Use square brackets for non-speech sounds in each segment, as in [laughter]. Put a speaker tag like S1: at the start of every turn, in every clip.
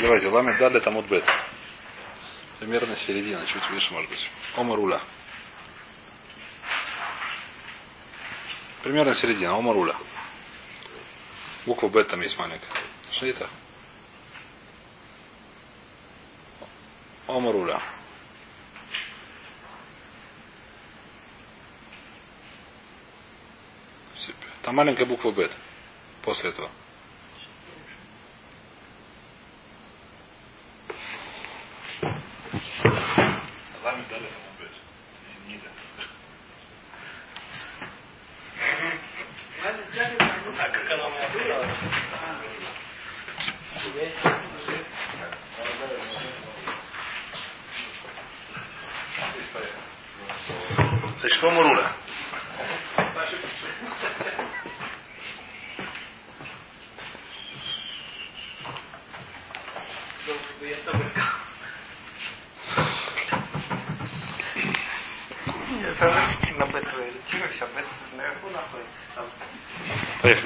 S1: давайте, ламет дали там бет. Примерно середина, чуть выше, может быть. Ома руля. Примерно середина, ома руля. Буква бет там есть маленькая. Что это? Ома руля. Там маленькая буква бет. После этого.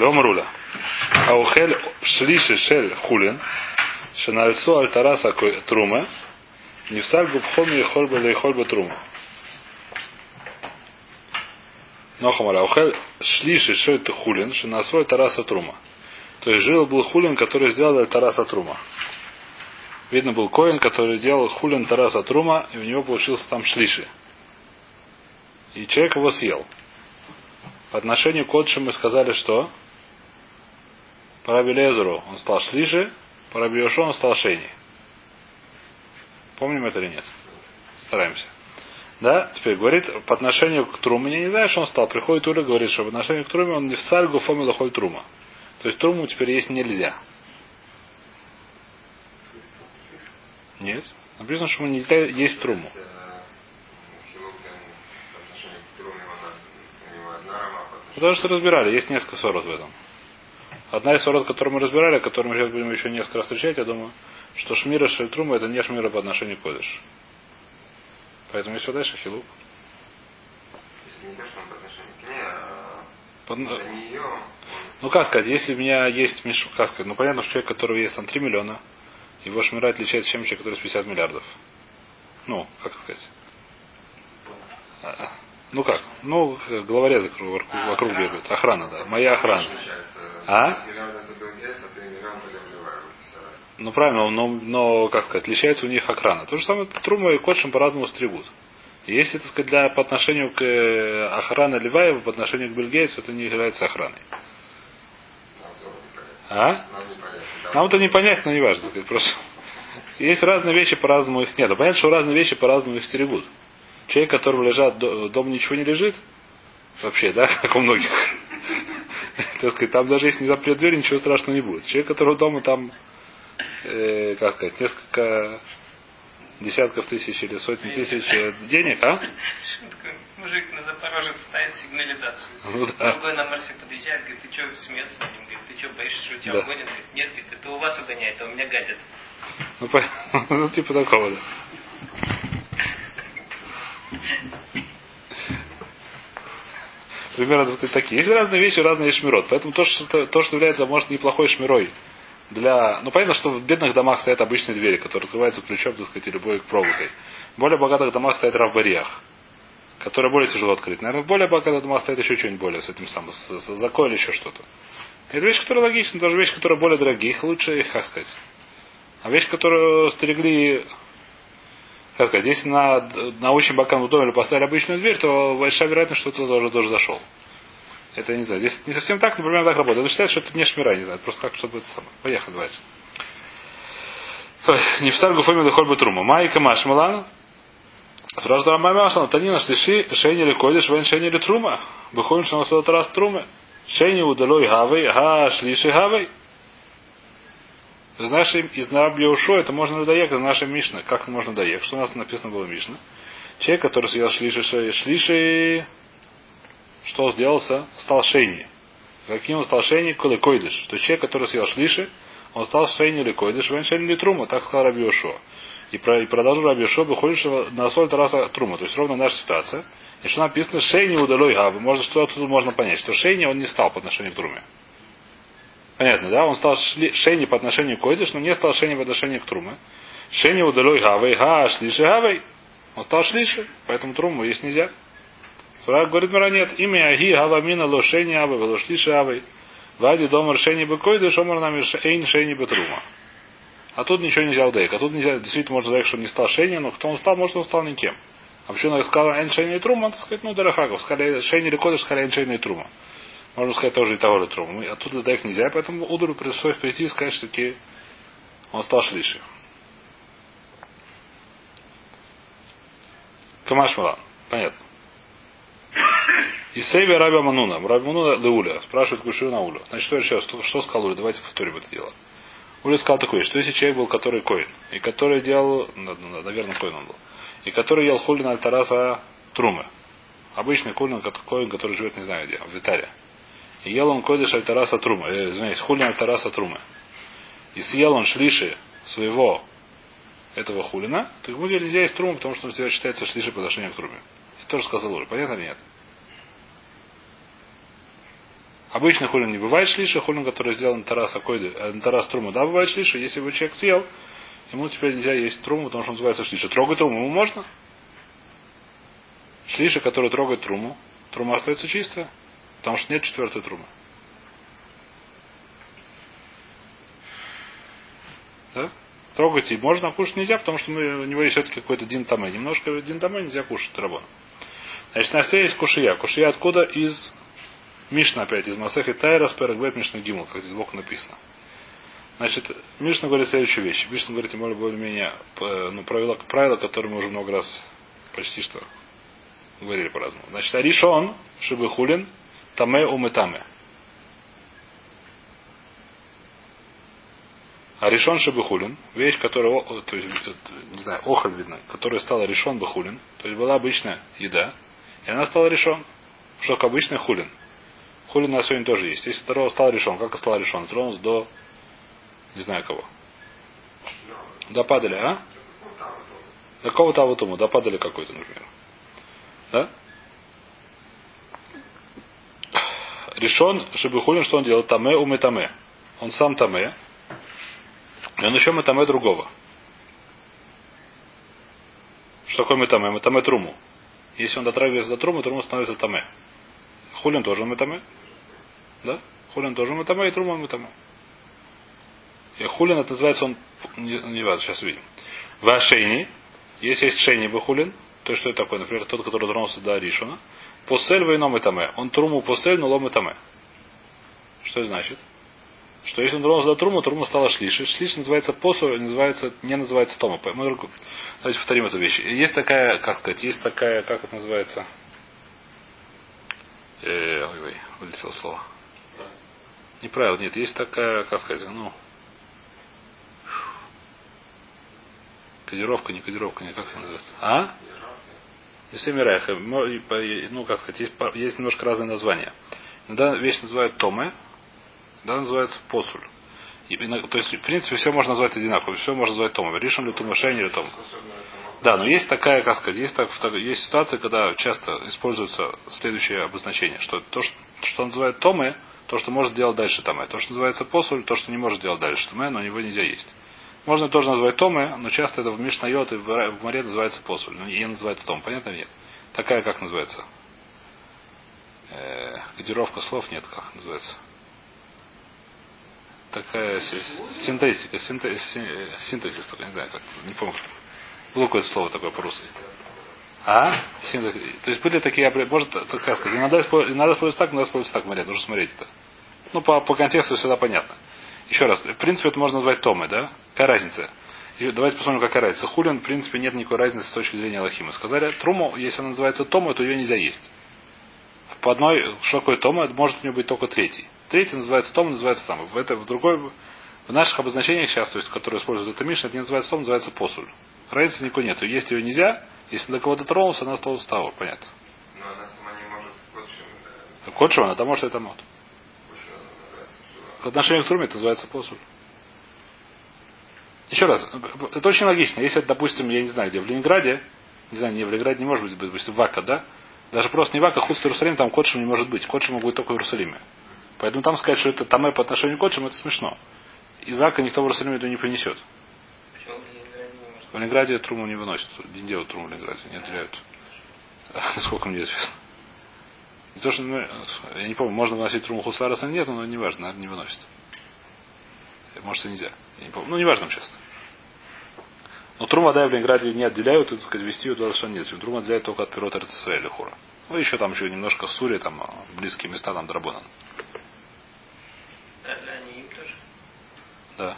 S1: Омаруля. Аухель шлиши шель хулин, шенальцу альтараса трума, нефсаль губхом и хольба или хольба трума. Нохамара. Аухель шлиши шель хулин, шенальцу альтараса трума. То есть жил был хулин, который сделал альтараса трума. Видно был коин, который делал хулин тараса трума, и у него получился там шлиши. И человек его съел. По отношению к отчим мы сказали, что по Раби он стал шлиже, по Раби он стал шейни. Помним это или нет? Стараемся. Да, теперь говорит, по отношению к Труме, я не знаю, что он стал. Приходит Уля, говорит, что по отношению к Труме он не в сальгу фомила холь Трума. То есть Труму теперь есть нельзя. Нет. Написано, что ему нельзя есть Труму. Потому что разбирали, есть несколько сорот в этом. Одна из сорот, которую мы разбирали, которую мы сейчас будем еще несколько раз встречать, я думаю, что шмира шельтрума это не шмира по отношению к кодыш. Поэтому есть дальше хилук. Под... Ну как сказать, если у меня есть миш... как сказать, ну понятно, что человек, который есть там 3 миллиона, его шмира отличается чем человек, который есть 50 миллиардов. Ну, как сказать. Ну как? Ну, главорезы вокруг, вокруг бегают. Охрана, да. Моя охрана. А? Ну правильно, но, но, как сказать, отличается у них охрана. То же самое Трума и Котшим по-разному стригут. Если, так сказать, для, по отношению к э, охране Ливаева, по отношению к Бельгейцу, это не является охраной. А? Нам это не понять, но не важно. Сказать, просто. Есть разные вещи, по-разному их нет. А понятно, что разные вещи по-разному их стерегут. Человек, которого лежат, дома ничего не лежит, вообще, да, [laughs] как у многих. Так сказать, там даже если не запрет дверь, ничего страшного не будет. Человек, которого дома там, э, как сказать, несколько десятков тысяч или сотен тысяч денег, а?
S2: Мужик на Запорожец ставит сигнализацию.
S1: Ну, да.
S2: Другой на Марсе подъезжает, говорит, ты что смеется над ним? Говорит, ты что, боишься, что тебя да. угонят? Говорит, нет, говорит, это у вас угоняет, а у меня гадят.
S1: Ну, [laughs] по... ну типа такого, да. Примерно такие. Есть разные вещи, разные шмирот. Поэтому то, что, то, что является, может, неплохой шмирой для... Ну, понятно, что в бедных домах стоят обычные двери, которые открываются ключом, так сказать, любой проволокой. В более богатых домах стоят равбариях, которые более тяжело открыть. Наверное, в более богатых домах стоит еще что-нибудь более с этим самым, с, с закой или еще что-то. Это вещь, которая логична, даже вещь, которая более дорогие, их лучше, их, как сказать. А вещь, которую стерегли как сказать, если на, на очень бокам доме поставили обычную дверь, то большая вероятность, что кто-то уже тоже зашел. Это не знаю. Здесь не совсем так, но примерно так работает. Это считается, что это не шмира, не знаю. Просто как, чтобы это самое. Поехали, давайте. Не в старгу фоми дохоль трума. Майка машмалана. Сразу да мамяшан, танина шлиши, шейни ли койдеш, вен шейни ли трума. Этот раз трумы. Шейни удалой гавей, га шлиши гавей. Из нашей, из Набьеушо это можно доехать из нашей Мишны. Как можно доехать? Что у нас написано было Мишна? Человек, который съел шлиши, шлиши, что сделался? Стал шейни. Каким он стал шейни? Койдыш. То есть человек, который съел шлиши, он стал шейни или койдыш, вен шейни или трума, так сказал Рабиошо. И, про, и продолжил Рабиошо, выходишь на соль Тараса трума. То есть ровно наша ситуация. И что написано шейни удалой гавы. Можно, что тут можно понять, что шейни он не стал по отношению к труме. Понятно, да? Он стал шли, шейни по отношению к койдыш, но не стал шейни по отношению к труме. Шейни удалой гавей, га, шлиши гавей. Он стал шлиши, поэтому труму есть нельзя. Свара говорит Мара, нет. Имя Аги Гавамина Ло Шейни Авы, Ло Шлиши Авы. Вади Домар Шейни Бекойды, Шомар Нами Эйн Шейни Бетрума. А тут ничего нельзя удейк. А тут нельзя, действительно можно сказать, что не стал Шейни, но кто он стал, может он стал никем. А почему он сказал Эйн Шейни Трума, так сказать, ну, Дарахаков, сказали Шейни Рекодыш, сказали Эйн Шейни и Трума. Можно сказать тоже и того же Трума. А тут удейк нельзя, поэтому Удуру пришлось прийти и сказать, что таки он стал Шлиши. Камашмала. Понятно. И Сейве Раби Мануна. Раби Мануна Леуля. Спрашивает Кушию на Улю. Значит, что еще? Что, сказал Уля? Давайте повторим это дело. Уля сказал такое, что если человек был, который коин, и который делал, наверное, коин он был, и который ел хулин от Тараса Трумы. Обычный хулин, коин, который живет, не знаю где, в Витаре. И ел он койдыш от Тараса Трумы. Э, извиняюсь, хулин Тараса Трумы. И съел он шлиши своего этого хулина, то ему нельзя есть труму, потому что он считается шлиши по отношению к труме. И тоже сказал Уля. Понятно или нет? Обычно хулин не бывает шлиша, хулин, который сделан тарас акойды, э, тарас трума, да, бывает шлиша. Если бы человек съел, ему теперь нельзя есть труму, потому что он называется шлиша. Трогать труму ему можно. Шлиша, который трогает труму, трума остается чистая, потому что нет четвертой трумы. Да? Трогать и можно, а кушать нельзя, потому что у него есть все-таки какой-то дин тамэ. Немножко дин тамэ нельзя кушать, рабон. Значит, на есть кушия. Кушия откуда? Из Мишна опять из Масехи Тайрас Перегбет Мишна Гимл, как здесь сбоку написано. Значит, Мишна говорит следующую вещь. Мишна говорит, более более-менее ну, правила, правила, которые мы уже много раз почти что говорили по-разному. Значит, Аришон, Шибы Хулин, Таме Умытаме. А решен шабихулин, вещь, которая, то есть, не знаю, охоль видно, которая стала решен бахулин, то есть была обычная еда, и она стала решен, что как обычный хулин. Хули на сегодня тоже есть. Если второго стал решен, как стал решен? Тронулся до не знаю кого. Допадали, а? До кого-то аватуму, допадали какой-то, например. Да? Решен, чтобы хулин, что он делал? Таме уме таме. Он сам таме. И он еще метаме другого. Что такое метаме? Метаме труму. Если он дотрагивается до трумы, труму становится таме. Хулин тоже метаме. Да? Хулин тоже мутаме, и трума мутаме. И хулин это называется он, не, не важно, сейчас увидим. Вашейни, если есть шейни бахулин, то что это такое? Например, тот, который тронулся до Ришуна. Посель войном таме. Он труму посель, но лом таме. Что это значит? Что если он тронулся до труму, трума стала шлиши. Шлиш называется посу, называется, не называется тома. Мы, давайте повторим эту вещь. Есть такая, как сказать, есть такая, как это называется? Э, ой, ой, вылетело слово. Неправильно, нет, есть такая, как сказать, ну, кодировка, не кодировка, не как это называется. А? Исемирайх, ну, как сказать, есть, есть немножко разные названия. Иногда вещь называют Томе, иногда называется Посуль. И, то есть, в принципе, все можно назвать одинаково, все можно назвать Томе. Ришон ли Тома, Шейни или Тома. Да, но есть такая, как сказать, есть, так, есть ситуация, когда часто используется следующее обозначение, что то, что, что называют Томы, то, что может делать дальше Томе. То, что называется посуль, то, что не может делать дальше Томе, но его нельзя есть. Можно тоже назвать Томе, но часто это в Мишнайот и в море называется посуль. Но не называется Том. Понятно нет? Такая, как называется? Э, кодировка слов нет, как называется? Такая синтезика, синтезис, только не знаю, как, не помню. Было какое-то слово такое по-русски. А? То есть были такие, может, как сказать, иногда используется так, иногда используется так, Мария, нужно смотреть это. Ну, по, по контексту всегда понятно. Еще раз, в принципе, это можно назвать Томы, да? Какая разница? И давайте посмотрим, какая разница. Хулин, в принципе, нет никакой разницы с точки зрения Аллахима. Сказали, труму, если она называется Тома, то ее нельзя есть. По одной, что такое Тома, это может у нее быть только третий. Третий называется Тома, называется сам. В, это, в другой, в наших обозначениях сейчас, то есть, которые используют это Миша, это не называется Том, называется посуль. Разницы никакой нет. Есть ее нельзя, если до кого-то тронулся, она стала того, понятно.
S2: Но она сама не может котшим.
S1: Да? Котшим она, может это мод. В отношении к труме это называется посуль. Еще раз, это очень логично. Если допустим, я не знаю, где в Ленинграде, не знаю, не в Ленинграде не может быть, допустим, Вака, да? Даже просто не Вака, худ Иерусалим, там котшим не может быть. Котшим будет только в Иерусалиме. Поэтому там сказать, что это таме по отношению к Кодшим, это смешно. Изака никто в Иерусалиме это не принесет.
S2: В Ленинграде
S1: труму не выносят. Не делают труму в Ленинграде, не отделяют. [laughs] Насколько мне известно. Не то, что, ну, я не помню, можно выносить труму хусараса или нет, но не важно, наверное, не выносит. Может и нельзя. Я не помню. Ну, не важно сейчас. Но труму да в Ленинграде не отделяют, так сказать, вести ее туда совершенно нет. Труму отделяют только от пирота Рецесуэля хура. Ну, еще там еще немножко Сури, там близкие места, там Драбонан. Да.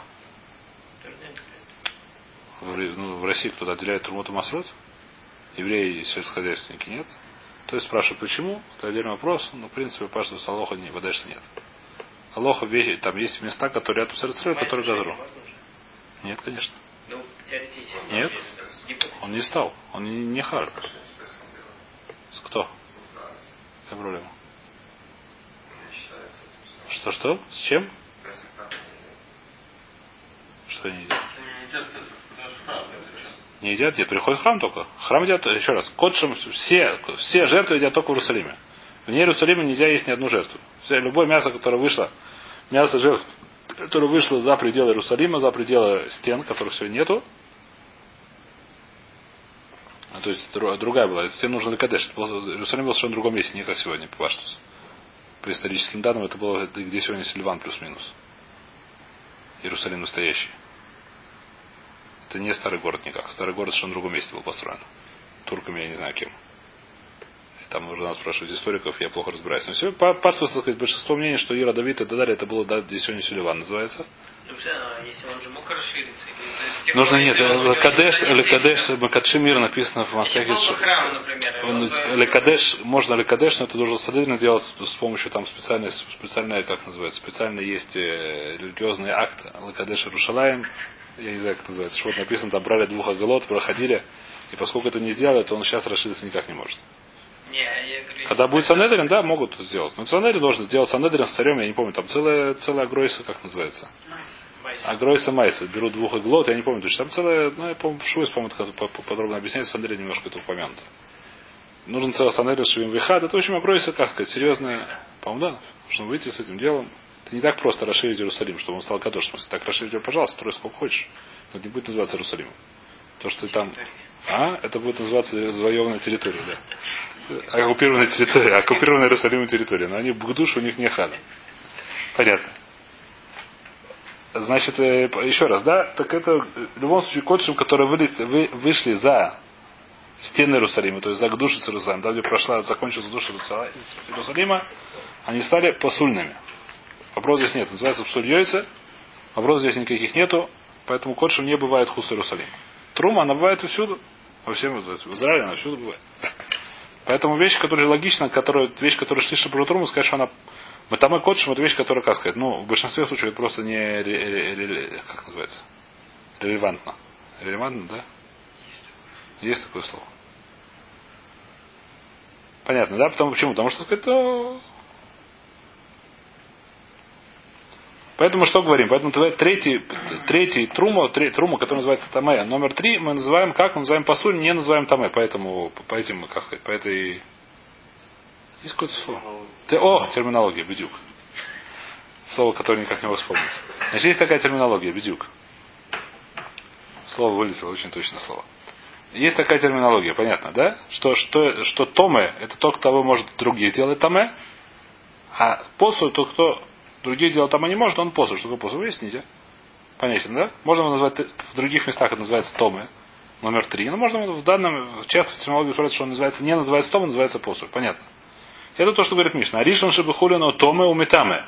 S1: В, ну, в России кто-то отделяет Трумоту Масрут? Евреи и сельскохозяйственники нет. То есть спрашивают, почему? Это отдельный вопрос. Но, в принципе, что с Алоха не, что нет. Алоха, вещи, там есть места, которые рядом с Рецесуэлем, которые Газру. Нет, конечно.
S2: Ну, теоретически.
S1: Нет. Он не стал. Он не, не хар. С кто? Какая проблема? Что-что? С чем? Что они едят? Не едят, где приходит в храм только. Храм едят, еще раз, кодшим, все, все жертвы едят только в Иерусалиме. Вне Иерусалима нельзя есть ни одну жертву. Все, любое мясо, которое вышло, мясо жертв, которое вышло за пределы Иерусалима, за пределы стен, которых все нету, а, то есть дру- другая была. Стен нужно Ликадеш. Иерусалим был совершенно в другом месте, не как сегодня, по Паштус. По историческим данным, это было где сегодня Сильван плюс-минус. Иерусалим настоящий. Это не старый город никак. Старый город совершенно в другом месте был построен. Турками я не знаю кем. Там уже надо спрашивать историков, я плохо разбираюсь. Но все, по Паштус, так сказать, большинство мнений, что Ира Давид и так далее, это было да, где сегодня Сильван называется.
S2: Ну, тех
S1: Нужно нет, Лекадеш,
S2: не
S1: Лекадеш, Макадши мир написано в Масахе. Лекадеш, можно Лекадеш, но это должен Садырина делать с, помощью там специальной, специальная, как называется, специально есть э, религиозный акт Лекадеш Рушалаем, я не знаю, как называется, что вот написано, там брали двух оголот, проходили, и поскольку это не сделали, то он сейчас расшириться никак не может.
S2: Не, я говорю,
S1: Когда будет
S2: это-
S1: Санедрин, да, могут сделать. Но Санедрин должен делать Санедрин с царем, я не помню, там целая, целая агройса, как называется. Агройса майса. Берут двух иглот, я не помню, точно. Там целая, ну, я помню, Шуис, по-моему, это подробно объясняется, в Санедре немножко это упомянуто. Нужен целый Санедрин, Шивим Вихад. Это, в общем, агройса, как сказать, серьезная, по-моему, да, нужно выйти с этим делом. Это не так просто расширить Иерусалим, чтобы он стал Кадош. В смысле, так расширить его, пожалуйста, строй сколько хочешь. Но это не будет называться Иерусалимом. То, что ты там... А? Это будет называться завоеванная территория, да. Оккупированная территория, оккупированная Иерусалимом территория. Но они в душу у них не хана. Понятно. Значит, э, еще раз, да, так это э, в любом случае кодшим, которые вылез- вы, вышли за стены Иерусалима, то есть за Гдушиц Иерусалима, там, где прошла, закончилась душа Иерусалима, они стали посульными. Вопрос здесь нет. Называется псуль йойца. Вопрос здесь никаких нету. Поэтому кодшим не бывает хус Иерусалим. Трума, она бывает всюду. Во всем в Израиле она всюду бывает. Поэтому вещь, которая логична, которая, вещь, которая шлиша про труму, сказать, что она и кодшим, это вещь, которая, как сказать, ну, в большинстве случаев это просто не, как называется, релевантно. Релевантно, да? Есть такое слово. Понятно, да? Потому, почему? Потому что, сказать, то... Поэтому что говорим? Поэтому третий, третий трума, тре- трума, который называется Таме, номер три, мы называем как? Мы называем посуль, не называем Таме. Поэтому, по, этим, как сказать, по этой... Слово? Те- О, терминология, бедюк. Слово, которое никак не могу вспомнить. Значит, есть такая терминология, бедюк. Слово вылетело, очень точное слово. Есть такая терминология, понятно, да? Что, что, что томе, это тот, кто может других делать томе, а посуд, тот, кто других делать томе не может, он посуд. Что такое посуд? Выясните. Понятно, да? Можно его назвать, в других местах это называется томе, номер три. Но можно в данном, часто в терминологии говорят, что он называется, не называется томе, называется посуд. Понятно. Это то, что говорит Мишна. Аришон шибахулино томе умитаме.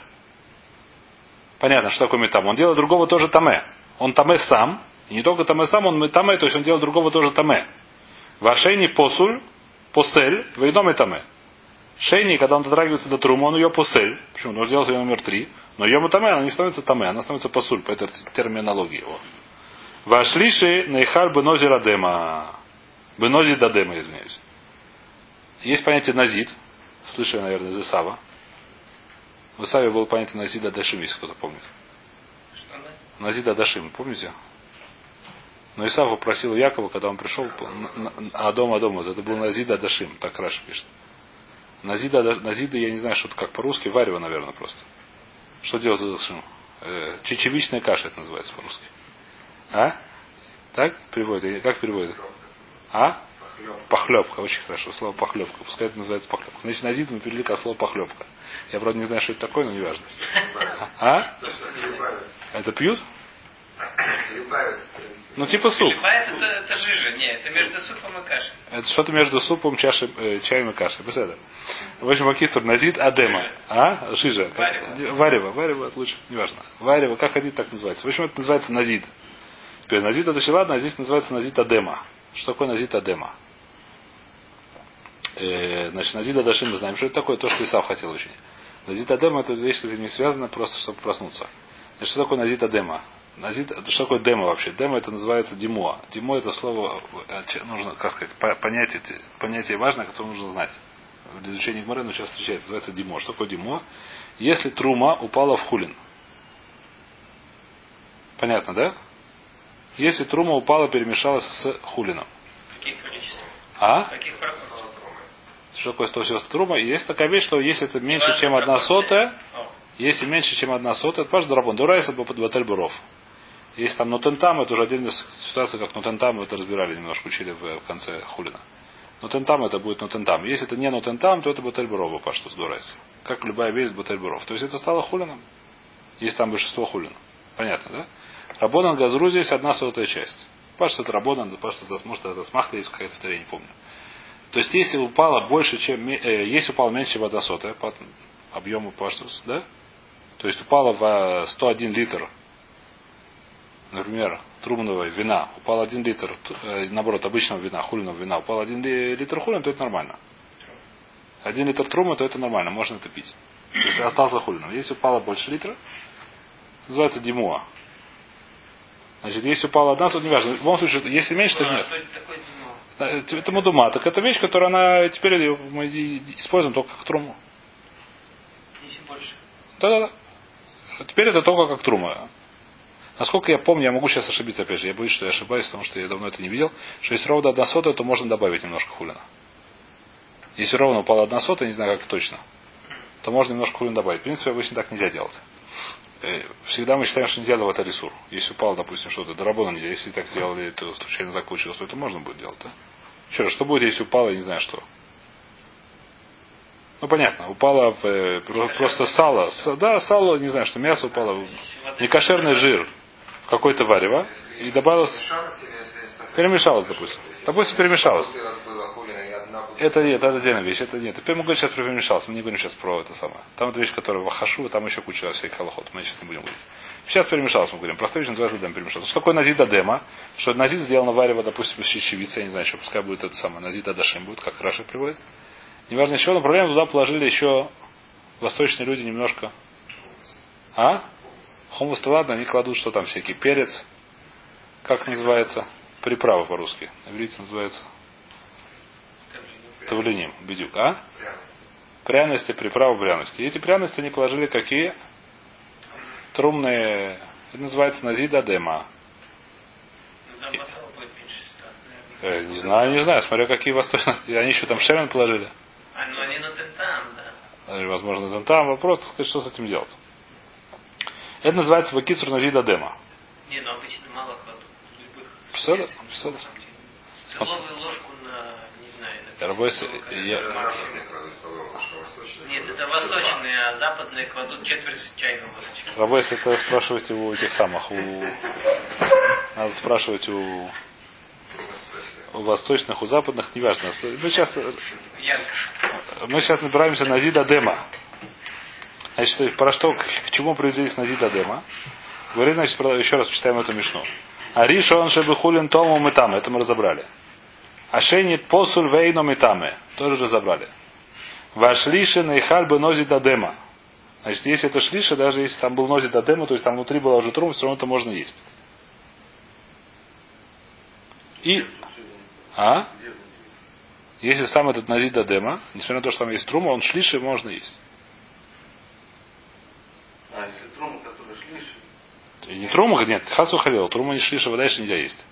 S1: Понятно, что такое метам. Он делает другого тоже таме. Он таме сам. И не только таме сам, он метаме, то есть он делает другого тоже таме. Вашейни посуль, посель, вейдоме таме. Шейни, когда он дотрагивается до трума, он ее посель. Почему? Он делает ее номер три. Но ее мутаме, она не становится таме, она становится посуль, по этой терминологии его. Вашлиши нейхаль бенози радема. Бенози дадема, извиняюсь. Есть понятие назид. Слышали, наверное, из Исава. В Исаве было понятие назида дашим, если кто-то помнит. Назида Дашим, помните? Но Исав попросил Якова, когда он пришел, Адом Адом, это был Назида Дашим, так Раша пишет. Назида, Да- Назида, я не знаю, что это как по-русски, варево, наверное, просто. Что делать с Дашим? Э, чечевичная каша это называется по-русски. А? Так переводит? Как переводит? А? Похлебка, очень хорошо. Слово похлебка. Пускай это называется похлебка. Значит, на мы перевели как слово похлебка. Я, правда, не знаю, что это такое, но не важно. А? Это пьют? Ну, типа суп.
S2: Переливается, это, это жижа. Нет, это между супом и кашей.
S1: Это что-то между супом, чашей, э, чаем и кашей. Беседа. В общем, Акицур, назид адема. А? Жижа.
S2: Варево.
S1: Варево. Варево, это лучше, неважно. Варево, как один, так называется. В общем, это называется назид. Теперь назид это еще ладно, а здесь называется назид адема. Что такое назид адема? Э, значит, назид адашим мы знаем, что это такое, то, что Исав хотел очень. Назид адема это вещь, с этим не связана, просто чтобы проснуться. Значит, что такое назид адема? Назид, это что такое демо вообще? Демо это называется димо. Димо это слово, э, нужно, как сказать, по- понятие, понятие важное, которое нужно знать. В изучении Гмары оно сейчас встречается, называется димо. Что такое димо? Если трума упала в хулин. Понятно, да? Если трума упала, перемешалась с хулином.
S2: Каких количеств?
S1: А?
S2: Каких?
S1: Что такое 190 трума? И есть такая вещь, что если это меньше, чем одна сотая, если меньше, чем одна сотая, это פשוט דרבנן. דאורייתא это בטל ברוב. Если там נותן טעם, это уже отдельная ситуация, как נותן טעם, это разбирали, немножко учили в, конце хулина. נותן טעם это будет נותן טעם. Если это не נותן טעם, то это בטל ברובא, פשטות דאורייתא. Как любая вещь בטל ברוב. То есть это стало хулином. Если там большинство хулина. Понятно, да? Рабонан газру здесь одна сотая часть. Паш это рабонан, паш это может это смахта есть какая-то вторая, не помню. То есть если упало больше, чем э, если упало меньше, чем одна сотая по объему паштус, да? То есть упало в э, 101 литр, например, трубного вина, упал 1 литр, э, наоборот, обычного вина, хулиного вина, упал 1 литр хулин, то это нормально. Один литр трума, то это нормально, можно это пить. То есть остался хулином. Если упало больше литра, называется димуа. Значит, если упала одна, то не важно. В любом случае, если меньше, то
S2: а
S1: нет.
S2: это
S1: мудума. Так это вещь, которую она теперь мы используем только как труму.
S2: Если больше.
S1: Да-да-да. Теперь это только как трума. Насколько я помню, я могу сейчас ошибиться опять же. Я боюсь, что я ошибаюсь, потому что я давно это не видел. Что если ровно одна сотая, то можно добавить немножко хулина. Если ровно упала одна сотая, не знаю как точно, то можно немножко хулина добавить. В принципе, обычно так нельзя делать. Э, Всегда мы считаем, что нельзя давать ресур. Если упал, допустим, что-то, дорабона нельзя. Если так сделали, то случайно так получилось, то это можно будет делать, да? Еще раз, что будет, если упало, я не знаю что. Ну, понятно, упало в, э, про- просто сало. Да, сало, не знаю, что мясо упало. Некошерный жир какое-то варево. И добавилось, перемешалось, допустим. Допустим, перемешалось. Это нет, это отдельная вещь. Это нет. Теперь мы говорим сейчас про перемешалось. Мы не говорим сейчас про это самое. Там это вещь, которая в Ахашу, там еще куча всяких аллоход. Мы сейчас не будем говорить. Сейчас перемешалось, мы говорим. Простая вещь называется дем перемешалось. Что такое назид адема? Что назид сделано варево, допустим, из чечевицы, я не знаю, что пускай будет это самое. Назид адашим будет, как Раша приводит. Неважно еще, но проблема туда положили еще восточные люди немножко. А? Хумус-то ладно, они кладут, что там всякий перец. Как называется? Приправа по-русски. На иврите называется Тавлиним, бедюк, а? Пряности, приправа пряности. И эти пряности они положили какие? Трумные. Это называется назида дема. Э, не знаю, не знаю, смотря какие восточные. Они еще там шемен положили.
S2: А, ну они на тентам, да.
S1: Э, Возможно, там, там вопрос, так сказать, что с этим делать. Это называется вакицур назида дема.
S2: Не, ну обычно мало кладут. Любых. Самом деле. Столовую ложку на, не знаю, это
S1: Рабойс, я-
S2: Нет, это восточные, а западные кладут четверть чайной ложечки.
S1: Рабойс, это спрашивайте у этих самых, у... Надо спрашивать у, у восточных, у западных, неважно. Мы сейчас
S2: Янка.
S1: Мы сейчас набираемся на Зида Дема. Значит, про что, к, чему произвелись на Зида Дема? Говорит, значит, про- еще раз читаем эту мишну. Ариша он шебы хулин тому мы там. Это мы разобрали. Ашенит посуль вейно метаме. Тоже разобрали. Вашлиши нейхаль бы нози дадема. Значит, если это шлиша, даже если там был нози дадема, то есть там внутри была уже трум, все равно это можно есть. И... А? Если сам этот назид дадема, несмотря на то, что там есть трума, он шлиши можно есть.
S3: Если трума, который шлиши,
S1: И не трума, нет, хасу халил, трума не шлиша, дальше нельзя есть.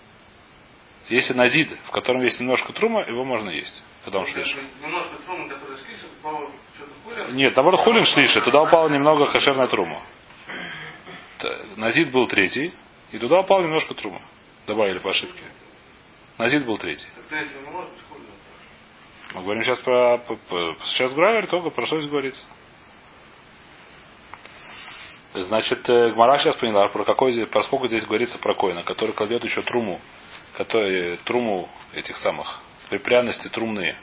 S1: Если назид, в котором есть немножко трума, его можно есть, когда он шлиша.
S3: немножко трумы, которые шлиши, по-моему, что-то хулин.
S1: Нет, наоборот, хулин шлиша, туда упала немного кошерная трума. Назид был третий, и туда упал немножко трума. Добавили по ошибке. Назид был третий.
S3: Хулин.
S1: Мы говорим сейчас про... Сейчас Гравер только про что здесь говорится. Значит, э, Гмара сейчас поняла, про какой про сколько здесь говорится про коина, который кладет еще труму, который, труму этих самых, пряности трумные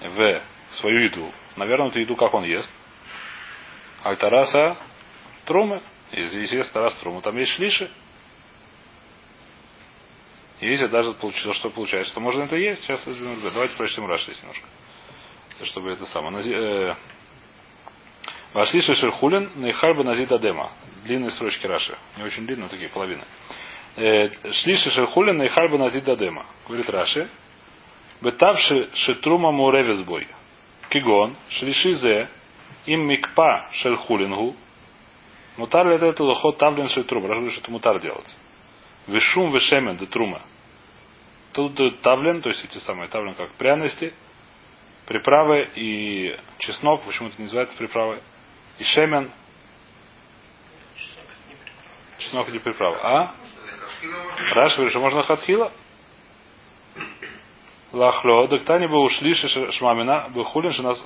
S1: в свою еду. Наверное, эту еду как он ест? Альтараса трумы. Здесь есть тарас труму. Там есть шлиши. И если даже получилось, что получается, что можно это есть. Сейчас давайте прочтем Раши немножко. Чтобы это самое. Нази- э, Вашлиши Шерхулин, Нейхарба Назид Адема. Длинные строчки Раши. Не очень длинные, но такие половины. Э, Шлиши Шерхулин, Нейхарба Назид Адема. Говорит Раши. Бетавши Шитрума Муревизбой. Кигон, Шлиши Зе, им Микпа Шерхулингу. Мутар ли это лохот тавлен шитрума. Раши говорит, что это мутар делать. Вишум вишемен де трума. Тут тавлен, то есть эти самые тавлен как пряности, приправы и чеснок, почему это не называется приправой, и шемен, чеснок или приправа. А? Раш говорит, что можно хатхила? Лахло, дактани бы ушлиши шмамина, бы хулин нас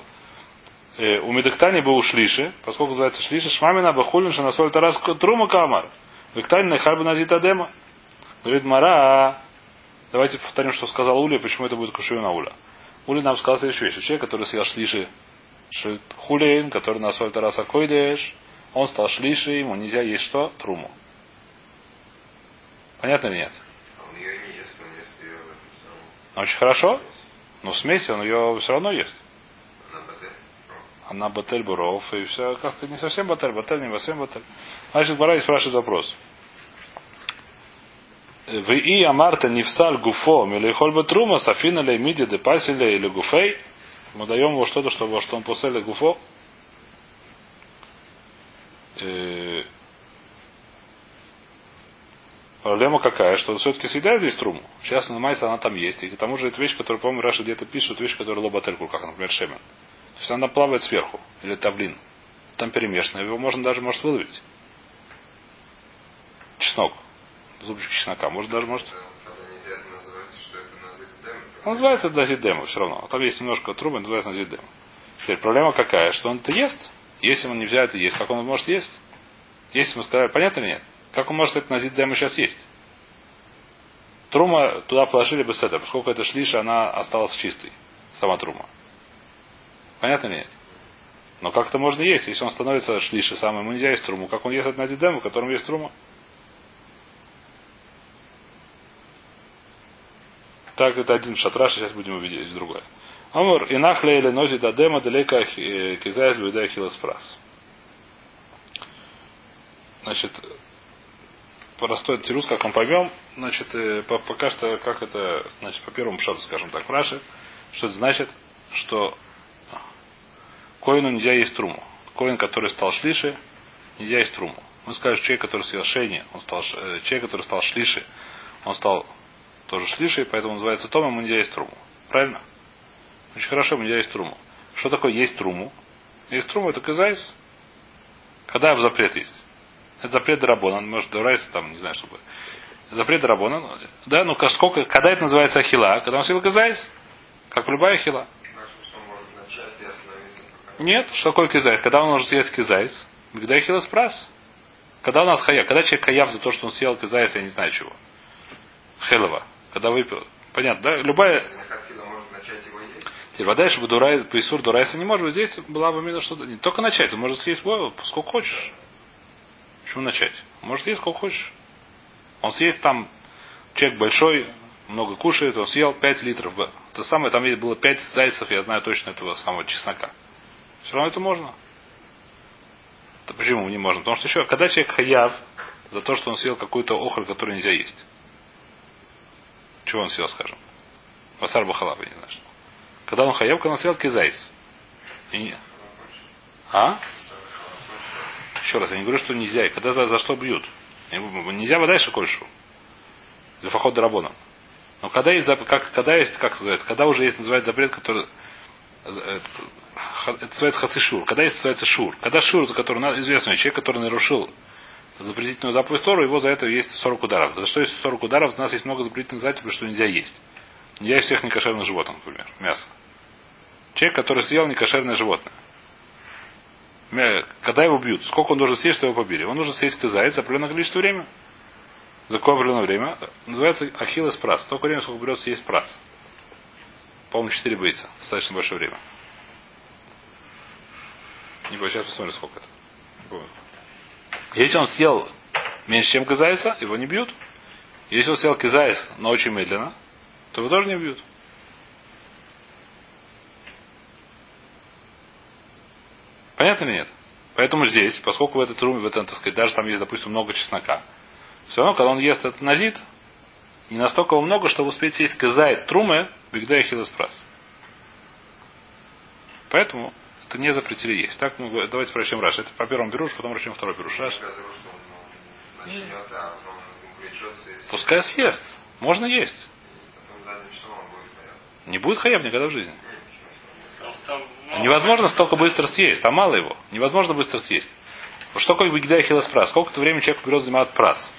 S1: у медактани бы ушлиши, поскольку называется шлиши, шмамина бы хулин шанасоль тарас трума камар. Дактани на харба назита дема. Говорит Мара, давайте повторим, что сказал Уля, почему это будет кушую на Уля. Уля нам сказал следующую вещь. Человек, который съел шлиши хулейн, который на соль тараса койдеш, он стал шлиши, ему нельзя есть что? Труму. Понятно или нет?
S3: А он ее не ест, он ест ее в этом самом.
S1: Ну, Очень хорошо. Но в смеси он ее все равно ест. Она батель буров, и все как-то не совсем батель, батель не совсем батель. Значит, Бара спрашивает вопрос. В и амарта нефсаль гуфо милейхоль бетрума сафина лей миди де пасиле или гуфей. Мы даем ему что-то, чтобы что он после гуфо. Э, Проблема какая, что он все-таки съедает здесь труму. Сейчас на майса она там есть. И к тому же это вещь, которую, по-моему, Раша где-то пишет, вещь, которая лобательку, как, например, шемен. То есть она плавает сверху. Или тавлин. Там перемешано. Его можно даже может выловить. Чеснок. Зубчик чеснока. Может даже может.
S3: Тогда нельзя это называть, что это называется дем.
S1: Он называется назидема все равно. Там есть немножко трубы, называется назидема. Теперь проблема какая? Что он это ест. Если он не взял это есть, как он может есть? Если мы сказали, понятно или нет? Как он может это назидема сейчас есть? Трума туда положили бы с это, поскольку это шлиша, она осталась чистой. Сама трума. Понятно или нет? Но как это можно есть, если он становится шлише сам, ему нельзя есть труму. Как он ест от назидема, в котором есть трума? Так, это один шатраш, сейчас будем увидеть другое. Амур, инахле или нози дадема далека кизайз бюда хилоспрас. Значит, простой тирус, как мы поймем, значит, э, по- пока что, как это, значит, по первому шату, скажем так, в Раши, что это значит, что коину нельзя есть труму. Коин, который стал шлиши, нельзя есть труму. Мы скажем, человек, который съел шейни, он стал, э, человек, который стал шлиши, он стал тоже שלישי, поэтому называется том, ему есть труму. Правильно? Очень хорошо, ему есть труму. Что такое есть труму? Есть труму, это כזית. Когда в запрет есть? Это запрет דרבנן, может, דאורייתא, там, не знаю, что будет. Запрет דרבנן. Да, ну сколько, когда это называется אכילה? Когда он съел כזית? Как любая
S3: אכילה.
S1: Нет, что такое כזית? Когда он может съесть כזית? Когда אכילת פרס? Когда у нас хая? Когда человек хаяв за то, что он съел кизайс, я не знаю чего. Хелова. Когда выпил. Понятно, да? Любая. Теперь вода, чтобы дурай, поисур дурайса не может быть. Здесь была бы именно что-то. Не только начать, он может съесть его сколько хочешь. Почему начать? Может есть сколько хочешь. Он съест там, человек большой, много кушает, он съел 5 литров. То самое, там было 5 зайцев, я знаю точно этого самого чеснока. Все равно это можно. То почему не можно? Потому что еще, когда человек хаяв за то, что он съел какую-то охру, которую нельзя есть. Чего он съел, скажем? Васар бахалаба, не знаю что. Когда он хаяв, когда он съел кизайс. И А? Еще раз, я не говорю, что нельзя. И Когда за, за что бьют? Нельзя вода еще кольшу. Для фахот драбона. Но когда есть, как, когда есть, как называется, когда уже есть, называется запрет, который за- это, называется хацишур. Когда есть, называется шур. Когда шур, за который известный человек, который нарушил запретительную заповедь Тору, его за это есть 40 ударов. За что есть 40 ударов? У нас есть много запретительных заповедей, что нельзя есть. Нельзя есть всех некошерных животных, например, мясо. Человек, который съел некошерное животное. Когда его бьют, сколько он должен съесть, что его побили? Он должен съесть заяц за определенное количество времени. За какое определенное время? Называется ахиллес прас. Столько времени, сколько берется съесть прас. По-моему, 4 бойца. Достаточно большое время. Не сейчас посмотрим, сколько это. Если он съел меньше, чем кизайса, его не бьют. Если он съел кизайс, но очень медленно, то его тоже не бьют. Понятно или нет? Поэтому здесь, поскольку в этой труме, в этом, так сказать, даже там есть, допустим, много чеснока, все равно, когда он ест этот назид, не настолько его много, чтобы успеть съесть казает трумы, бигда и хилоспрас. Поэтому это не запретили есть. Так мы давайте прочтем Раш. Это по первому беруш, потом прочтем второй беруш. Раш.
S3: Ну.
S1: Пускай съест. Можно есть. Не будет хаяб никогда в жизни. А Невозможно столько быстро съесть, там мало его. Невозможно быстро съесть. Что такое бигда и хилоспрас? Сколько-то времени человек берет занимать прас?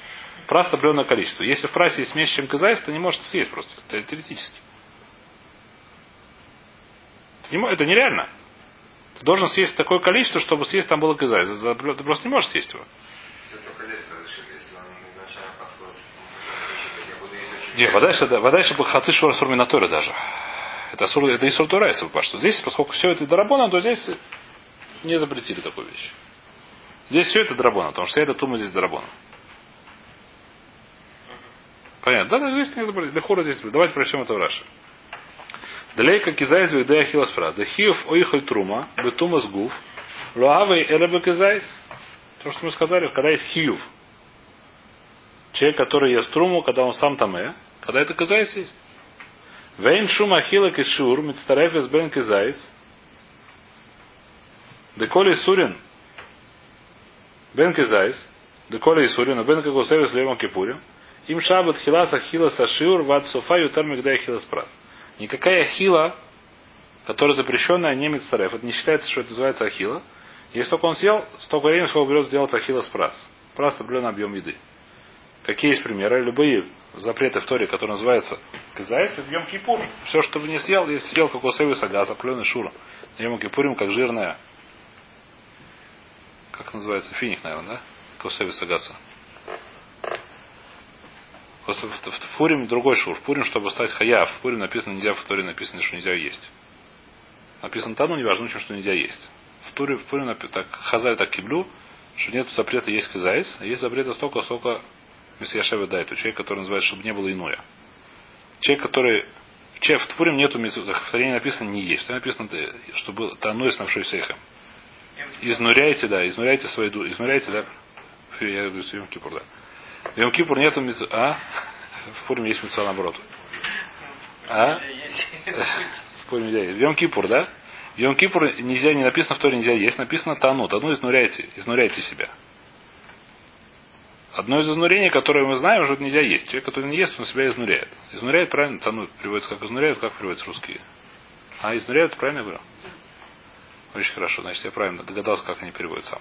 S1: Прас определенное количество. Если в прасе есть меньше, чем казайс, то не может съесть просто. Это теоретически. Это нереально. Ты должен съесть такое количество, чтобы съесть там было казайс. За- Ты просто не можешь съесть его. Где? Вода, это, вода, чтобы хаци шур сурминаторы даже. Это, сур, это и суртура, если что Здесь, поскольку все это дарабона, то здесь не запретили такую вещь. Здесь все это дарабона, потому что вся эта тума здесь дарабона. Понятно. Да, да, здесь не запретили. Лехура здесь. Давайте прочтем это в Раши. Далейка кизайс вегдея хилас фраз. Дахиев оихоль трума, бетумас гуф, луавей элебе кизайс. То, что мы сказали, когда есть хиюв. Человек, который ест труму, когда он сам там э, когда это кизайс есть. Вейн шума хила кишур, мицтарефес бен кизайс. Деколи сурин. Бен кизайс. Деколи сурин, бен кагосевес левом кипурим. Им шабат хиласа хила сашиур вад софа ютар мигдай хилас прас. Никакая хила, которая запрещенная, не мицтареф. Это не считается, что это называется ахила. Если только он съел, столько времени, сколько берет сделать ахила с прас. Прас определенный объем еды. Какие есть примеры? Любые запреты в Торе, которые называются это Йом Кипур. Все, что вы не съел, если съел кокосовый сагаз, определенный шура. Йом Кипурим, как жирная, как называется, финик, наверное, да? Кокосовый сагаса. Просто в, в, в Пурим другой шур. В Пурим, чтобы стать хаяв, в Пурим написано нельзя, в Торе написано, что нельзя есть. Написано там, ну не важно, что нельзя есть. В Туре, в Пурим напи- так, хазаль так киблю, что нет запрета есть казайс, а есть запрета столько, сколько Месьяшева дает. У человека, который называется, чтобы не было иное. Человек, который Че, в Пурим нету. В Таре не написано не есть. Таре написано, э, что было тану с навшойсехем. Изнуряйте, да, изнуряйте свои ду, изнуряйте, да. Я говорю, Кипур, да. В Йом Кипур нету митцва. А? В Пурим есть митцва наоборот. А? В Пурим нельзя есть. В Йом Кипур, да? В Йом Кипур нельзя, не написано в Торе нельзя есть, написано тану. Тану изнуряйте, изнуряйте себя. Одно из изнурений, которое мы знаем, что нельзя есть. Человек, который не ест, он себя изнуряет. Изнуряет правильно, тану переводится как изнуряют, как переводится русские. А изнуряют, правильно я говорю? Очень хорошо, значит, я правильно догадался, как они переводят сам.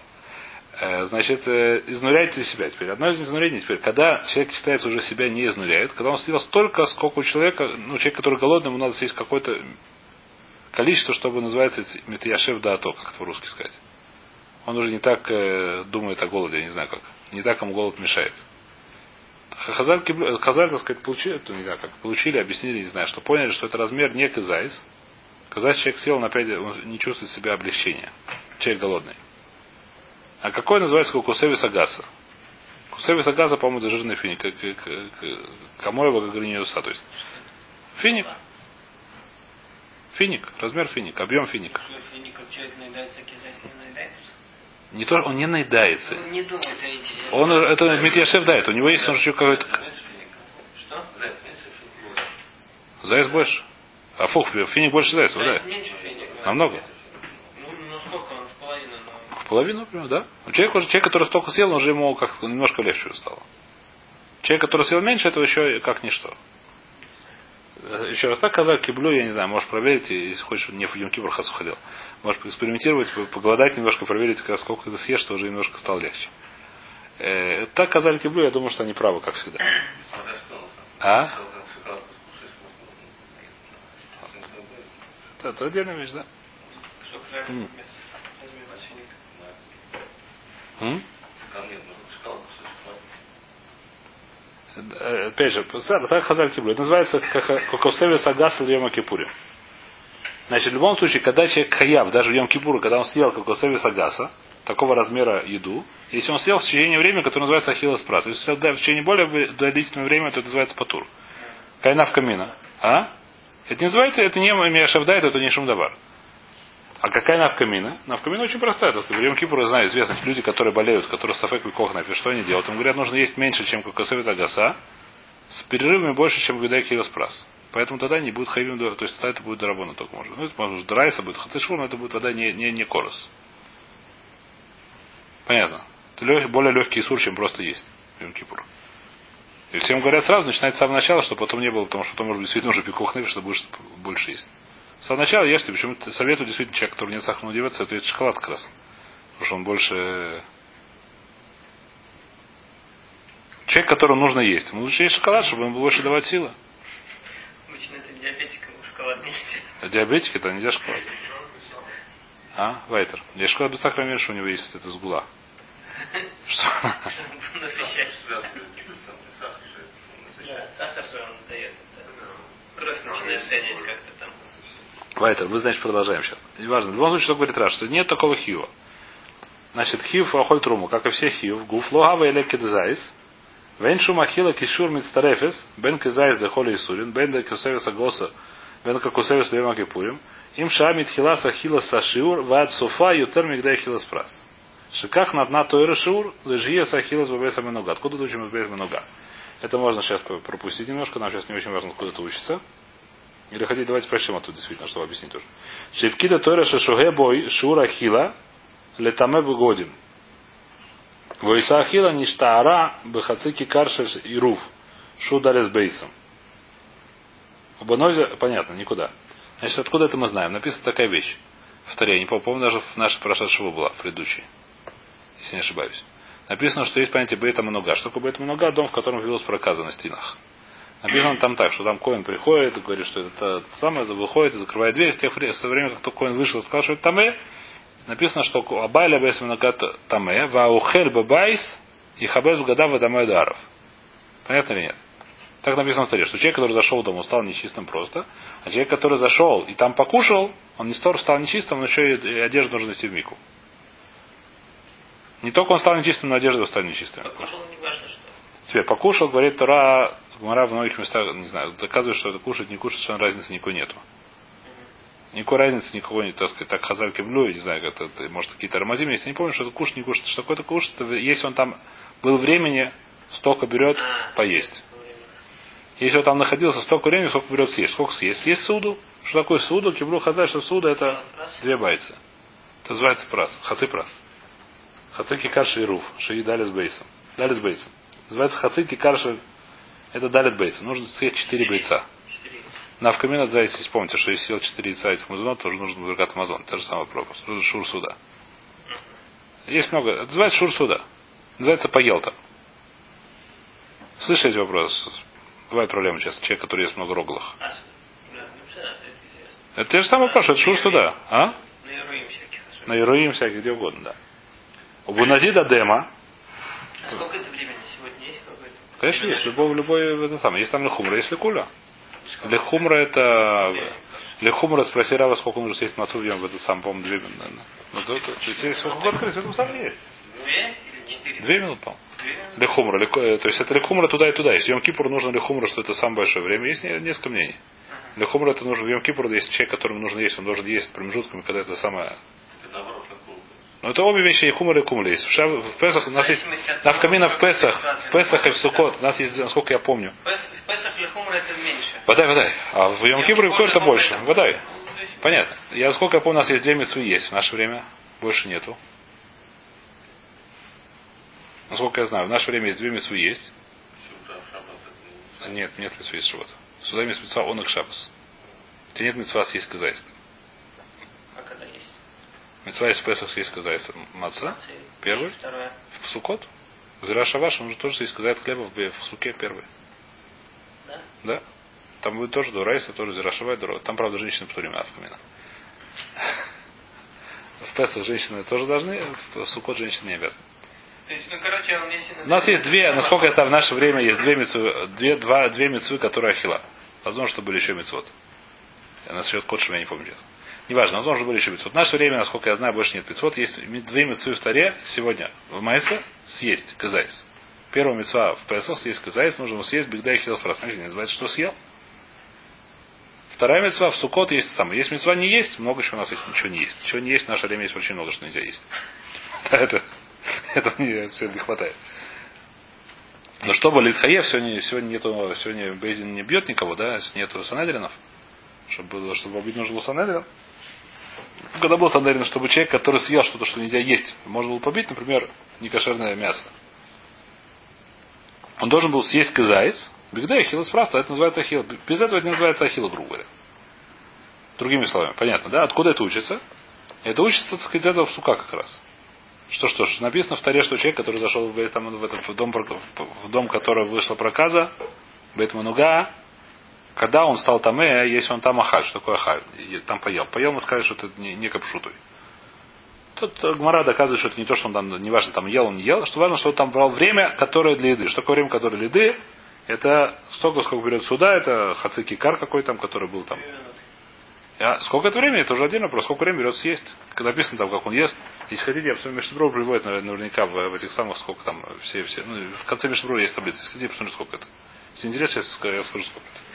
S1: Э, Значит, э, изнуряйте себя теперь. Одно из изнурений теперь, когда человек считается уже себя не изнуряет, когда он съел столько, сколько у человека, ну, человек, который голодный, ему надо съесть какое-то количество, чтобы называется метаяшев даато, как это по-русски сказать. Он уже не так э, думает о голоде, я не знаю как. Не так ему голод мешает. Хазар, киблю- Хазар, так сказать, получили, не знаю, как получили, объяснили, не знаю, что поняли, что это размер не казайс. Казайс человек сел на 5, он не чувствует себя облегчения. Человек голодный. А какой называется как кусеви сагаса? Кусеви сагаса, по-моему, это жирный финик. Как, как, как, Камоева, как. То есть финик. Финик. Размер финик. Объем финика.
S2: Если не
S1: то, он не наедается.
S2: Ну, не думает о.
S1: Он, это Митьяшев дает. У него есть он еще какой-то...
S2: Что?
S1: Заяц больше. А фух, финик больше зайца,
S2: Зайц
S1: да? Намного.
S2: Ну, ну сколько он? В половину.
S1: В половину, например, да? Ну, Человек, уже, человек, который столько съел, он уже ему как немножко легче стало. Человек, который съел меньше, этого еще как ничто. Э, Еще раз так казак киблю, я не знаю, можешь проверить, если хочешь, не в Йом Кипр хасу ходил. Можешь поэкспериментировать, по- поголодать немножко, проверить, сколько ты съешь, что уже немножко стало легче. Э, так Казаль Киблю, я думаю, что они правы, как всегда. А? Это, это отдельная вещь, да? М. М? Э, Опять же, так Хазаль Киблю. Это называется Кокосевис Агас Йома Кипуре. Значит, в любом случае, когда человек хаяв, даже в Йом Кипура, когда он съел Кокосевис Агаса, такого размера еду, если он съел в течение времени, которое называется Ахиллес Прас. Если съел в течение более длительного времени, то это называется Патур. Кайнав камина. А? Это не называется, это не Миашавдайт, это не Шумдавар. А какая навкамина? Навкамина очень простая. То есть, в Кипур, я знаю, известно, люди, которые болеют, которые сафек и кохнафи, что они делают? Им говорят, нужно есть меньше, чем кокосовит агаса, с перерывами больше, чем гудай килоспрас. Поэтому тогда не будет хайвим, то есть тогда это будет дарабона только можно. Ну, это может драйса будет хацишур, но это будет тогда не, не, не корос. Понятно. Это лег- более легкий сур, чем просто есть Йом Кипур. И всем говорят сразу, начинать с самого начала, чтобы потом не было, потому что потом, может быть, действительно уже пикухнефи, что будешь больше есть. С самого начала ешьте, почему советую действительно человек, который нет сахарного деваться, это шоколад как раз. Потому что он больше... Человек, которому нужно есть. Ему лучше есть шоколад, чтобы ему больше давать силы.
S2: Обычно это диабетикам шоколад не едят.
S1: А диабетики это нельзя шоколад. А, Вайтер. Я шоколад без сахара меньше у него есть, это. Что?
S2: Насыщать.
S4: Связывает сам сахар же
S2: он дает. Кровь начинает гонять как-то там.
S1: Вайтер, мы, значит, продолжаем сейчас. Неважно. В любом случае, что говорит Раш, что нет такого хива. Значит, хив ахоль труму, как и все хив, гуф логава или кедзайс, вен шум ахила кишур мицтарефес, бен кедзайс де холи исурин, бен де кусевес агоса, бен какусевес лема кипурим, им шамит хилас ахила сашиур, вад софа ютер мигдай хилас прас. Шиках на тойра шиур, лежия сахилас бабеса минога. Откуда учим из бабеса минога? Это можно сейчас пропустить немножко, нам сейчас не очень важно, откуда это учится. Или хотите, давайте прочтем оттуда, действительно, чтобы объяснить тоже. Шипкида Тойра Шашуге Бой Шура Хила Летаме Богодим. Войса Хила Ништаара Бехацики Каршеш и Руф. Шударес Бейсом. Убанозе, понятно, никуда. Значит, откуда это мы знаем? Написана такая вещь. Таре, я не помню, даже в нашей прошедшего была, в предыдущей. Если не ошибаюсь. Написано, что есть понятие Бейта Много. Что такое Бейта Много? Дом, в котором велось проказа на стенах. Написано там так, что там Коин приходит и говорит, что это самое, выходит и закрывает дверь. С тех времени, со времени, как только Коин вышел и сказал, что это Таме, написано, что Абайля Бейс Миногат Таме, Ваухель Бабайс и Хабез Гада Вадамай Даров. Понятно или нет? Так написано в Таре, что человек, который зашел в дом, он стал нечистым просто, а человек, который зашел и там покушал, он не стор стал нечистым, но еще и одежду нужно нести в мику. Не только он стал нечистым, но одежда стала нечистой.
S2: Покушал не важно что.
S1: Теперь покушал, говорит Тора, Гмара в многих местах, не знаю, доказывает, что это кушать, не кушать, что разницы никакой нету. Никакой разницы никакой нет, так сказать, так хазаль киблю, не знаю, как это, может, какие-то рамазим, если не помню, что это кушать, не кушать, что такое-то кушать, это если он там был времени, столько берет поесть. Если он там находился столько времени, сколько берет съесть. Сколько съесть? Съесть суду. Что такое суду? Киблю хазаль, что суда это две бойцы. Это называется прас. Хаци прас. Хаци кикар шируф. Шии дали с бейсом. Дали с бейсом. Называется хаци кикар ши- Это далит бейса. Нужно съесть четыре бойца.
S2: Четыре.
S1: На вкамина за если вспомните, что если съел четыре яйца этих мазонов, тоже нужно бургат мазон. Та же самая пропасть. Шур суда. Есть много. Это называется шур суда. Называется поел там. Слышали вопрос? Бывает проблема сейчас. Человек, который ест много роглах.
S2: Это
S1: те же самое вопрос, это шур суда. А?
S2: На Ируим всяких
S1: где угодно, да. У Бунадида Дема,
S2: А сколько это времени сегодня есть какое-то?
S1: Конечно, есть. Любой, любой, это самое. Есть там лехумра, есть лекуля. Лехумра это... Лехумра спроси Рава, сколько нужно съесть мацу в в это сам, по-моему, две минуты. наверное. Ну, то, то, то, есть, сколько открыть, в этом самом есть.
S2: Две
S1: минуты, по-моему. Лехумра. леко- э, То есть это лехумра туда и туда. Если Йом Кипур нужно лехумра, что это самое большое время. Есть не- несколько мнений. Лехумра это нужно в Йом Кипур, если человек, которому нужно есть, он должен есть промежутками, когда это самое
S4: Это наоборот на круг.
S1: Но это обе вещи и хумор и кумля есть. В, Шав- в Песах у нас есть навкамина
S2: того,
S1: в Песах, в Песах и в. Сукот. У нас есть, насколько я помню.
S2: В Песах Лехумра это меньше.
S1: Водай, водай. А в Йом Кипре
S2: Йом-Кипур
S1: это
S2: это
S1: больше. Водай.
S2: Ну,
S1: Понятно. Я сколько я помню, у нас есть две мецвы есть в наше время. Больше нету. Насколько я знаю, в наше время есть две мецвы есть. Нет, нет мецвы есть живот. Сюда есть мецва он их шабас. Это нет мецва съесть казайст. Мецва в Песах съесть казайст. Маца. Первый.
S2: Второе.
S1: В Сукот. Зирашаваш, он же тоже есть сказать хлеба в, в суке первый.
S2: Да?
S1: Да? Там будет тоже дурайса, тоже зирашавай дура. Там, правда, женщины птурим авкамина. В Песах женщины тоже должны, в Сукот женщины не обязаны.
S2: Есть, ну, короче.
S1: У нас есть две, насколько я знаю, в наше время есть две мецвы, две, два, две мецвы, которые ахила. Возможно, что были еще мецвод. Насчет Котшева я не помню. сейчас. Неважно, возможно, были еще мецвод. В наше время, насколько я знаю, больше нет мецвод. Есть две мецвы в Таре сегодня. В Майсе съесть казайс. Первая мецва в Песах съесть казайс, нужно съесть, бигда и хилос не называется, что съел. Вторая мецва в Сукот есть самое. Есть мецва не есть, много чего у нас есть, ничего не есть. Ничего не есть, в наше время есть очень много, что нельзя есть. [laughs] Это, это не, все не хватает. Но чтобы Литхаев сегодня, сегодня нету, сегодня Бейзин не бьет никого, да, нету санедринов. Чтобы было, чтобы убить нужно был санедрин. Когда был санедрин, чтобы человек, который съел что-то, что нельзя есть, можно было побить, например, некошерное мясо. Он должен был съесть казаис, бигда и хилос просто, это называется ахилл. Без этого это не называется ахилл, грубо говоря. Другими словами, понятно, да? Откуда это учится? Это учится, так сказать, этого сука как раз. Что что ж, написано в таре, что человек, который зашел в, там, в, этот, в, дом, в дом, который вышла проказа, Бейтмануга, когда он стал там, э, если он там ахаль, что такое ахаль? И Там поел. Поел, мы сказали, что это не, не капшутой. Тут э, Гмара доказывает, что это не то, что он там, неважно, там ел, он не ел, что важно, что он там брал время, которое для еды. Что такое время, которое для еды? Это столько, сколько берет сюда, это хацики кар какой там, который был там. А сколько это времени, это уже отдельно вопрос. Сколько времени берет съесть? Когда написано там, как он ест. Если хотите, я посмотрю, Мишнебро приводит наверное, наверняка в, в этих самых, сколько там, все, все. Ну, в конце Мишнебро есть таблица. Если хотите, посмотрю, сколько это. Если интересно, я скажу сколько это.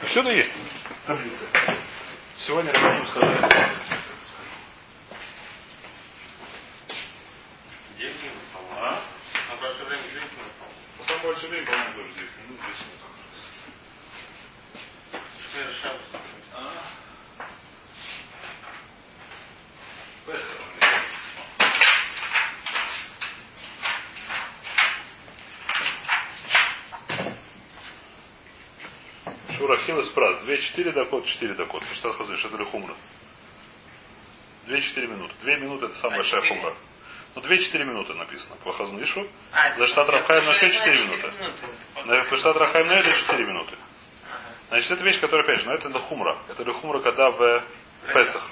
S1: Все это есть. Таблица. Сегодня я могу сказать.
S4: Девять минут, по-моему.
S1: А?
S4: На большое время минут, по-моему.
S1: Самое большое время, по-моему, тоже 10 минут, 10 минут.
S4: Шер Шабас.
S1: Шура Хилес Прас. 2-4 докот, 4 докот. Ты что сказать, это ли хумра? 2-4 минуты. 2 минуты это самая
S2: А,
S1: большая хумра. Ну, 2-4 минуты написано. По Хазну Ишу.
S2: А,
S1: За штат Рафхайм на
S2: я
S1: 4
S2: знаю,
S1: минуты.
S2: минуты.
S1: На по штат Рахайм на это 4 минуты. Значит, это вещь, которая, опять же, ну, это на хумра. Это ли хумра, когда в Песах.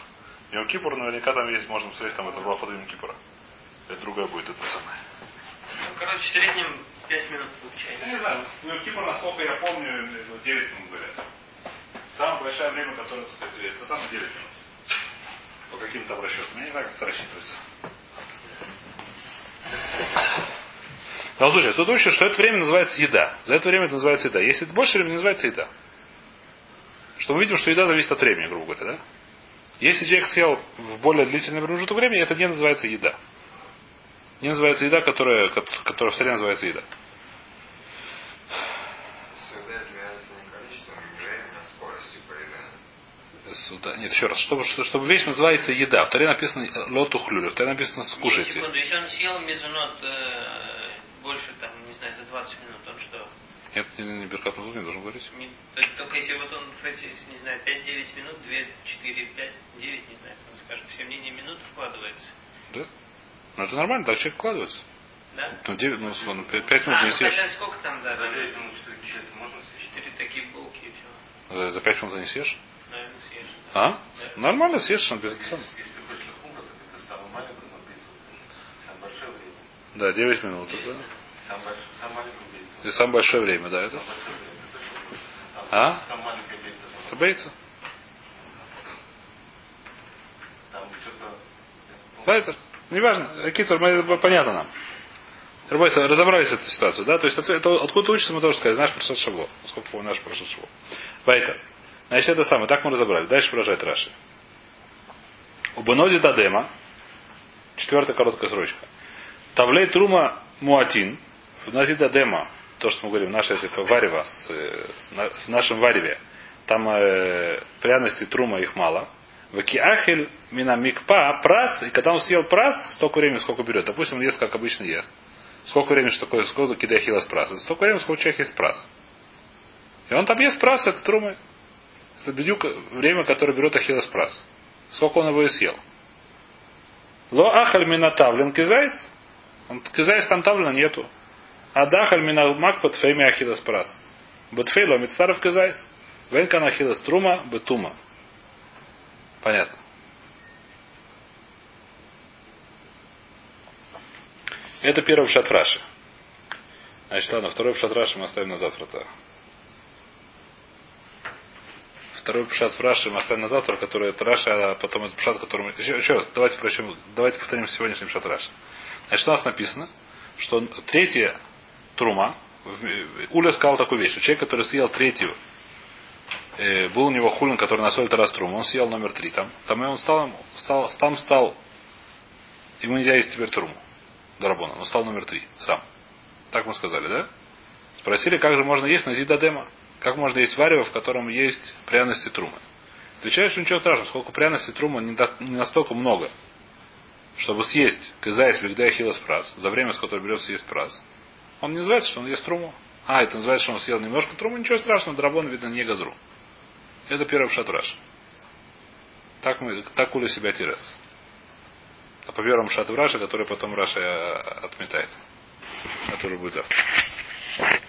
S1: Йом Кипур наверняка там есть, можно посмотреть, там это в Лаходу Йом Кипура. Это другая будет, это самое.
S2: Ну, короче, в среднем 5 минут получается.
S1: не знаю, Йом Кипур, насколько я помню, 9 минут говорят. Самое большое время, которое, так сказать, это самое 9 минут. По каким там расчетам. Я не знаю, как это рассчитывается. Но слушай, тут учат, что это время называется еда. За это время это называется еда. Если это больше времени, называется еда. Что мы видим, что еда зависит от времени, грубо говоря, да? Если человек съел в более длительный промежуток времени, это не называется еда. Не называется еда, которая, кот- которая в стране называется еда.
S3: Всегда измеряется не количеством, не временем, а скоростью
S1: Сюда. Нет, еще раз. Чтобы, что- чтобы вещь называется еда. В Таре написано лоту хлюлю. В Таре написано скушайте.
S2: Секунду, если он съел мезонот э, больше, там, не знаю, за 20 минут, он что?
S1: Нет, не, не Беркат Мазур не должен говорить.
S2: Не- то- только если вот он, в эти, не знаю, 5-9 минут, 2, 4, 5, 9, не знаю, он скажет, все мнения минут вкладывается.
S1: Да? Ну это нормально, так человек вкладывается.
S2: Да?
S1: Ну, 9, ну, ладно, 5 минут
S2: а,
S1: не
S2: ну
S1: съешь.
S2: хотя сколько там, да,
S4: За
S2: да,
S4: девять минут четыре часа можно съесть?
S2: 4 такие булки и все.
S1: За, за 5 минут не съешь? А? Нормально съешь, он без
S4: Если если ты хочешь лохумра, то это самое маленькое на пиццу. Самое большое время.
S1: Да, 9 минут. Это. И самое большое время, да, это. А? Это бейца. Да, это. Неважно. Китер, понятно нам. Рабойся, разобрались эту ситуацию, да? То есть это, откуда учится, мы тоже сказали, знаешь про Шаво. Сколько помню наш про Шаво. Вайтер. Значит, это самое. Так мы разобрали. Дальше продолжает Раши. У Баноди Дадема, четвертая короткая строчка. Тавлей Трума Муатин, в Нази Дадема, то, что мы говорим, наше это варево, э, в нашем вареве, там э, пряности Трума их мало. В Киахель Мина Микпа прас, и когда он съел прас, столько времени, сколько берет. Допустим, он ест, как обычно ест. Сколько времени, что такое, сколько кидахила с прас? Это столько времени, сколько человек ест прас. И он там ест прас, это трумы. Это бедюк время, которое берет ахиллес прас. Сколько он его и съел. Ло ахаль минатавлен кизайс. Кизайс там тавлена нету. Адахаль мина макпот фейми ахидас прас. Бутфейло мицтаров кизайс. Венкан ахидас трума бетума. Понятно. Это первый пшат Раши. Значит, ладно, второй пшат Раши мы оставим на завтра-то. Второй пшат в Раши мы оставим на завтра, который это Раша, а потом это пшат, который. Еще, еще раз, давайте, прочим, давайте повторим сегодняшний пшат Раши. Значит, у нас написано, что третья трума, Уля сказал такую вещь, что человек, который съел третью, э, был у него хулин, который на соль раз труму, он съел номер три там, там и он стал, стал, там стал, ему нельзя есть теперь труму. Дарабона. Он стал номер три сам. Так мы сказали, да? Спросили, как же можно есть на зидадема? Как можно есть варево, в котором есть пряности трумы? Отвечаешь, что ничего страшного, сколько пряности трумы не, не настолько много, чтобы съесть кызайс вигдая хилас прас, за время, с которого берется съесть прас. Он не называется, что он ест труму. А, это называется, что он съел немножко труму, ничего страшного, драбон, видно, не газру. Это первый шатраш. Так мы, так ули себя теряться. А по первому шату Раша, который потом Раша отметает. Который будет завтра.